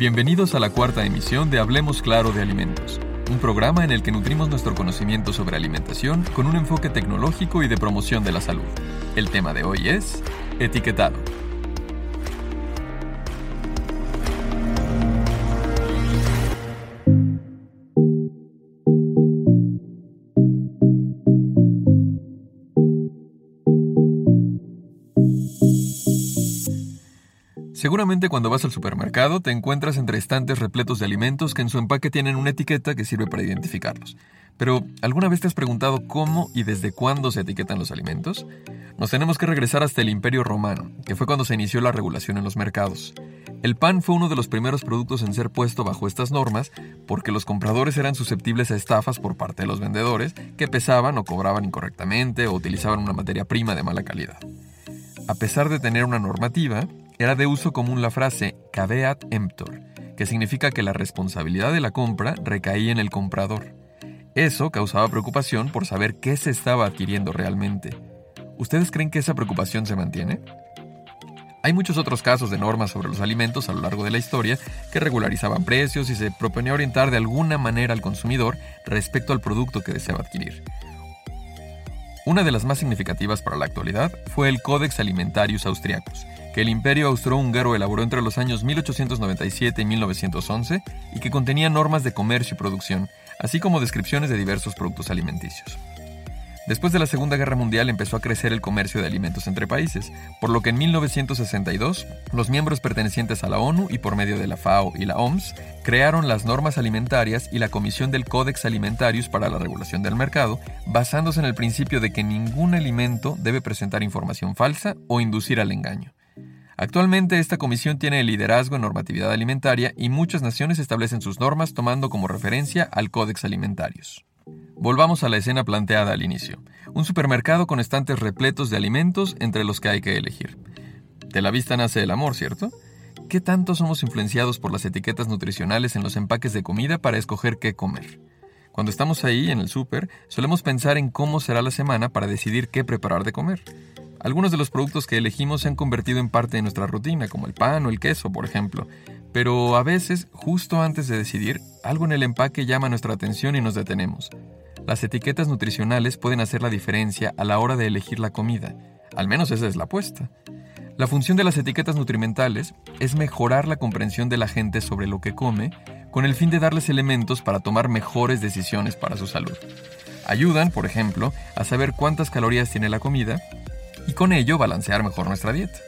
Bienvenidos a la cuarta emisión de Hablemos Claro de Alimentos, un programa en el que nutrimos nuestro conocimiento sobre alimentación con un enfoque tecnológico y de promoción de la salud. El tema de hoy es etiquetado. Seguramente cuando vas al supermercado te encuentras entre estantes repletos de alimentos que en su empaque tienen una etiqueta que sirve para identificarlos. Pero, ¿alguna vez te has preguntado cómo y desde cuándo se etiquetan los alimentos? Nos tenemos que regresar hasta el Imperio Romano, que fue cuando se inició la regulación en los mercados. El pan fue uno de los primeros productos en ser puesto bajo estas normas porque los compradores eran susceptibles a estafas por parte de los vendedores que pesaban o cobraban incorrectamente o utilizaban una materia prima de mala calidad. A pesar de tener una normativa, era de uso común la frase caveat emptor, que significa que la responsabilidad de la compra recaía en el comprador. Eso causaba preocupación por saber qué se estaba adquiriendo realmente. ¿Ustedes creen que esa preocupación se mantiene? Hay muchos otros casos de normas sobre los alimentos a lo largo de la historia que regularizaban precios y se proponía orientar de alguna manera al consumidor respecto al producto que deseaba adquirir. Una de las más significativas para la actualidad fue el Codex Alimentarius Austriacus, que el Imperio Austrohúngaro elaboró entre los años 1897 y 1911 y que contenía normas de comercio y producción, así como descripciones de diversos productos alimenticios. Después de la Segunda Guerra Mundial empezó a crecer el comercio de alimentos entre países, por lo que en 1962 los miembros pertenecientes a la ONU y por medio de la FAO y la OMS crearon las normas alimentarias y la Comisión del Codex Alimentarius para la regulación del mercado, basándose en el principio de que ningún alimento debe presentar información falsa o inducir al engaño. Actualmente esta comisión tiene el liderazgo en normatividad alimentaria y muchas naciones establecen sus normas tomando como referencia al Codex Alimentarius. Volvamos a la escena planteada al inicio. Un supermercado con estantes repletos de alimentos entre los que hay que elegir. De la vista nace el amor, ¿cierto? ¿Qué tanto somos influenciados por las etiquetas nutricionales en los empaques de comida para escoger qué comer? Cuando estamos ahí en el súper, solemos pensar en cómo será la semana para decidir qué preparar de comer. Algunos de los productos que elegimos se han convertido en parte de nuestra rutina, como el pan o el queso, por ejemplo. Pero a veces, justo antes de decidir, algo en el empaque llama nuestra atención y nos detenemos. Las etiquetas nutricionales pueden hacer la diferencia a la hora de elegir la comida. Al menos esa es la apuesta. La función de las etiquetas nutrimentales es mejorar la comprensión de la gente sobre lo que come con el fin de darles elementos para tomar mejores decisiones para su salud. Ayudan, por ejemplo, a saber cuántas calorías tiene la comida y con ello balancear mejor nuestra dieta.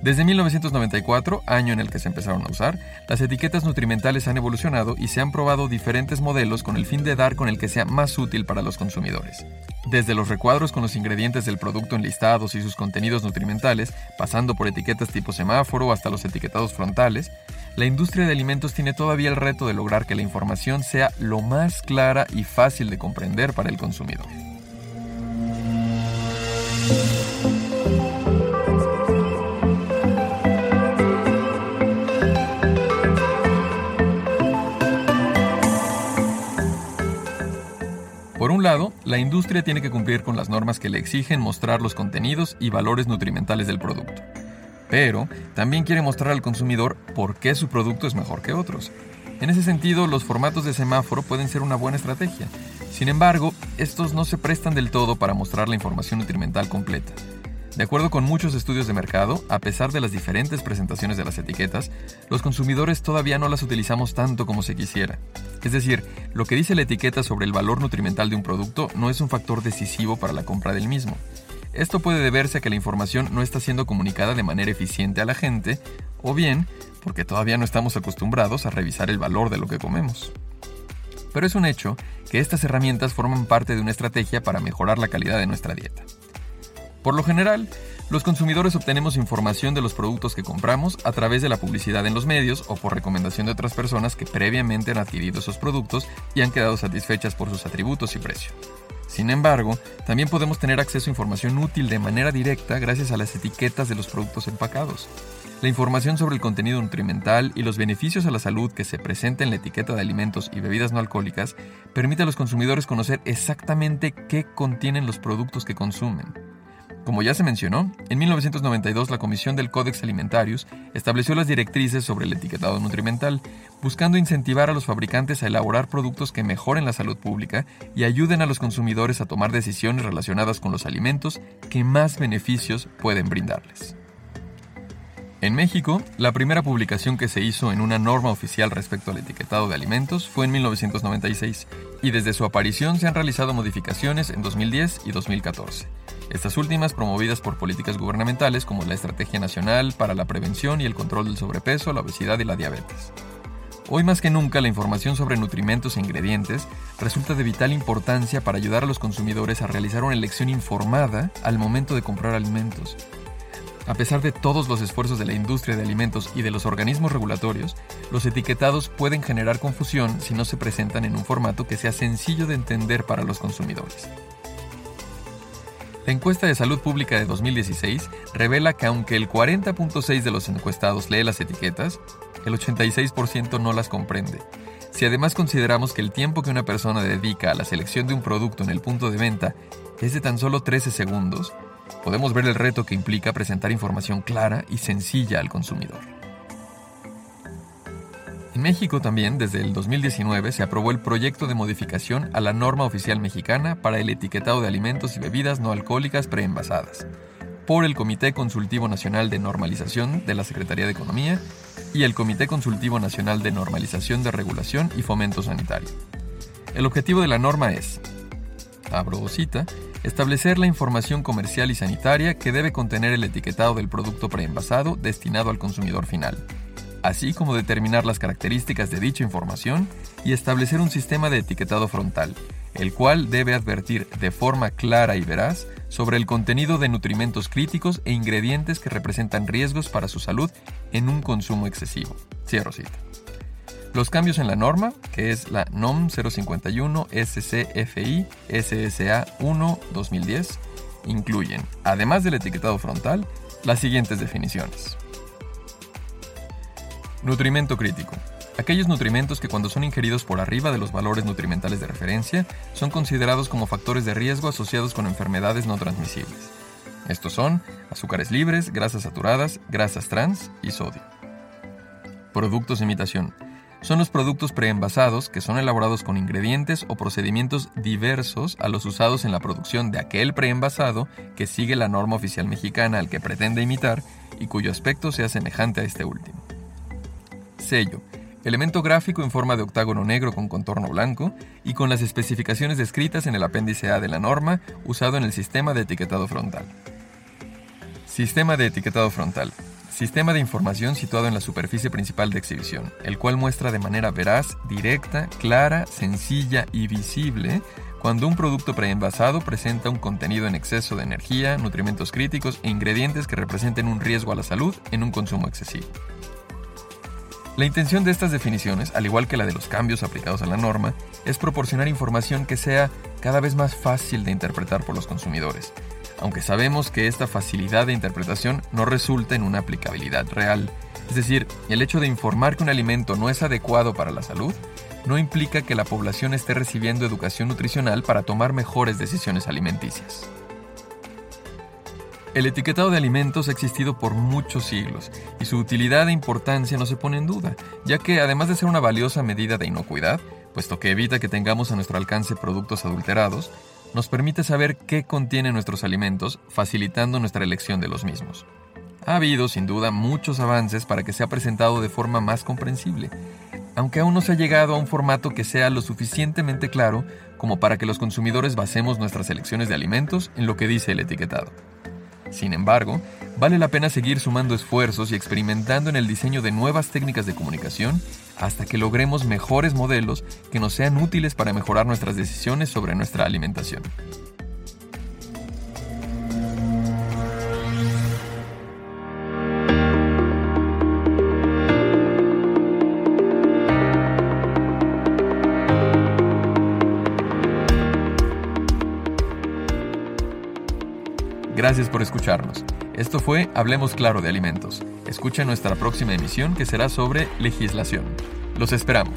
Desde 1994, año en el que se empezaron a usar, las etiquetas nutrimentales han evolucionado y se han probado diferentes modelos con el fin de dar con el que sea más útil para los consumidores. Desde los recuadros con los ingredientes del producto enlistados y sus contenidos nutrimentales, pasando por etiquetas tipo semáforo hasta los etiquetados frontales, la industria de alimentos tiene todavía el reto de lograr que la información sea lo más clara y fácil de comprender para el consumidor. Un lado, la industria tiene que cumplir con las normas que le exigen mostrar los contenidos y valores nutrimentales del producto. Pero también quiere mostrar al consumidor por qué su producto es mejor que otros. En ese sentido, los formatos de semáforo pueden ser una buena estrategia. Sin embargo, estos no se prestan del todo para mostrar la información nutrimental completa. De acuerdo con muchos estudios de mercado, a pesar de las diferentes presentaciones de las etiquetas, los consumidores todavía no las utilizamos tanto como se quisiera. Es decir, lo que dice la etiqueta sobre el valor nutrimental de un producto no es un factor decisivo para la compra del mismo. Esto puede deberse a que la información no está siendo comunicada de manera eficiente a la gente, o bien porque todavía no estamos acostumbrados a revisar el valor de lo que comemos. Pero es un hecho que estas herramientas forman parte de una estrategia para mejorar la calidad de nuestra dieta. Por lo general, los consumidores obtenemos información de los productos que compramos a través de la publicidad en los medios o por recomendación de otras personas que previamente han adquirido esos productos y han quedado satisfechas por sus atributos y precio. Sin embargo, también podemos tener acceso a información útil de manera directa gracias a las etiquetas de los productos empacados. La información sobre el contenido nutrimental y los beneficios a la salud que se presenta en la etiqueta de alimentos y bebidas no alcohólicas permite a los consumidores conocer exactamente qué contienen los productos que consumen. Como ya se mencionó, en 1992 la Comisión del Codex Alimentarius estableció las directrices sobre el etiquetado nutrimental, buscando incentivar a los fabricantes a elaborar productos que mejoren la salud pública y ayuden a los consumidores a tomar decisiones relacionadas con los alimentos que más beneficios pueden brindarles. En México, la primera publicación que se hizo en una norma oficial respecto al etiquetado de alimentos fue en 1996, y desde su aparición se han realizado modificaciones en 2010 y 2014. Estas últimas promovidas por políticas gubernamentales como la Estrategia Nacional para la Prevención y el Control del Sobrepeso, la Obesidad y la Diabetes. Hoy más que nunca la información sobre nutrimentos e ingredientes resulta de vital importancia para ayudar a los consumidores a realizar una elección informada al momento de comprar alimentos a pesar de todos los esfuerzos de la industria de alimentos y de los organismos regulatorios, los etiquetados pueden generar confusión si no se presentan en un formato que sea sencillo de entender para los consumidores. La encuesta de salud pública de 2016 revela que aunque el 40.6 de los encuestados lee las etiquetas, el 86% no las comprende. Si además consideramos que el tiempo que una persona dedica a la selección de un producto en el punto de venta es de tan solo 13 segundos, podemos ver el reto que implica presentar información clara y sencilla al consumidor. En México también, desde el 2019, se aprobó el proyecto de modificación a la norma oficial mexicana para el etiquetado de alimentos y bebidas no alcohólicas preenvasadas, por el Comité Consultivo Nacional de Normalización de la Secretaría de Economía y el Comité Consultivo Nacional de Normalización de Regulación y Fomento Sanitario. El objetivo de la norma es, abro cita, Establecer la información comercial y sanitaria que debe contener el etiquetado del producto preenvasado destinado al consumidor final, así como determinar las características de dicha información y establecer un sistema de etiquetado frontal, el cual debe advertir de forma clara y veraz sobre el contenido de nutrimentos críticos e ingredientes que representan riesgos para su salud en un consumo excesivo. Cierro cita. Los cambios en la norma, que es la NOM 051 SCFI SSA 1 2010, incluyen, además del etiquetado frontal, las siguientes definiciones. Nutrimento crítico. Aquellos nutrimentos que cuando son ingeridos por arriba de los valores nutrimentales de referencia son considerados como factores de riesgo asociados con enfermedades no transmisibles. Estos son azúcares libres, grasas saturadas, grasas trans y sodio. Productos de imitación son los productos preenvasados que son elaborados con ingredientes o procedimientos diversos a los usados en la producción de aquel preenvasado que sigue la norma oficial mexicana al que pretende imitar y cuyo aspecto sea semejante a este último. Sello. Elemento gráfico en forma de octágono negro con contorno blanco y con las especificaciones descritas en el apéndice A de la norma usado en el sistema de etiquetado frontal. Sistema de etiquetado frontal. Sistema de información situado en la superficie principal de exhibición, el cual muestra de manera veraz, directa, clara, sencilla y visible cuando un producto preenvasado presenta un contenido en exceso de energía, nutrimentos críticos e ingredientes que representen un riesgo a la salud en un consumo excesivo. La intención de estas definiciones, al igual que la de los cambios aplicados a la norma, es proporcionar información que sea cada vez más fácil de interpretar por los consumidores, aunque sabemos que esta facilidad de interpretación no resulta en una aplicabilidad real. Es decir, el hecho de informar que un alimento no es adecuado para la salud no implica que la población esté recibiendo educación nutricional para tomar mejores decisiones alimenticias. El etiquetado de alimentos ha existido por muchos siglos y su utilidad e importancia no se pone en duda, ya que además de ser una valiosa medida de inocuidad, puesto que evita que tengamos a nuestro alcance productos adulterados, nos permite saber qué contienen nuestros alimentos, facilitando nuestra elección de los mismos. Ha habido, sin duda, muchos avances para que sea presentado de forma más comprensible, aunque aún no se ha llegado a un formato que sea lo suficientemente claro como para que los consumidores basemos nuestras elecciones de alimentos en lo que dice el etiquetado. Sin embargo, vale la pena seguir sumando esfuerzos y experimentando en el diseño de nuevas técnicas de comunicación hasta que logremos mejores modelos que nos sean útiles para mejorar nuestras decisiones sobre nuestra alimentación. Gracias por escucharnos. Esto fue Hablemos Claro de Alimentos. Escucha nuestra próxima emisión que será sobre legislación. Los esperamos.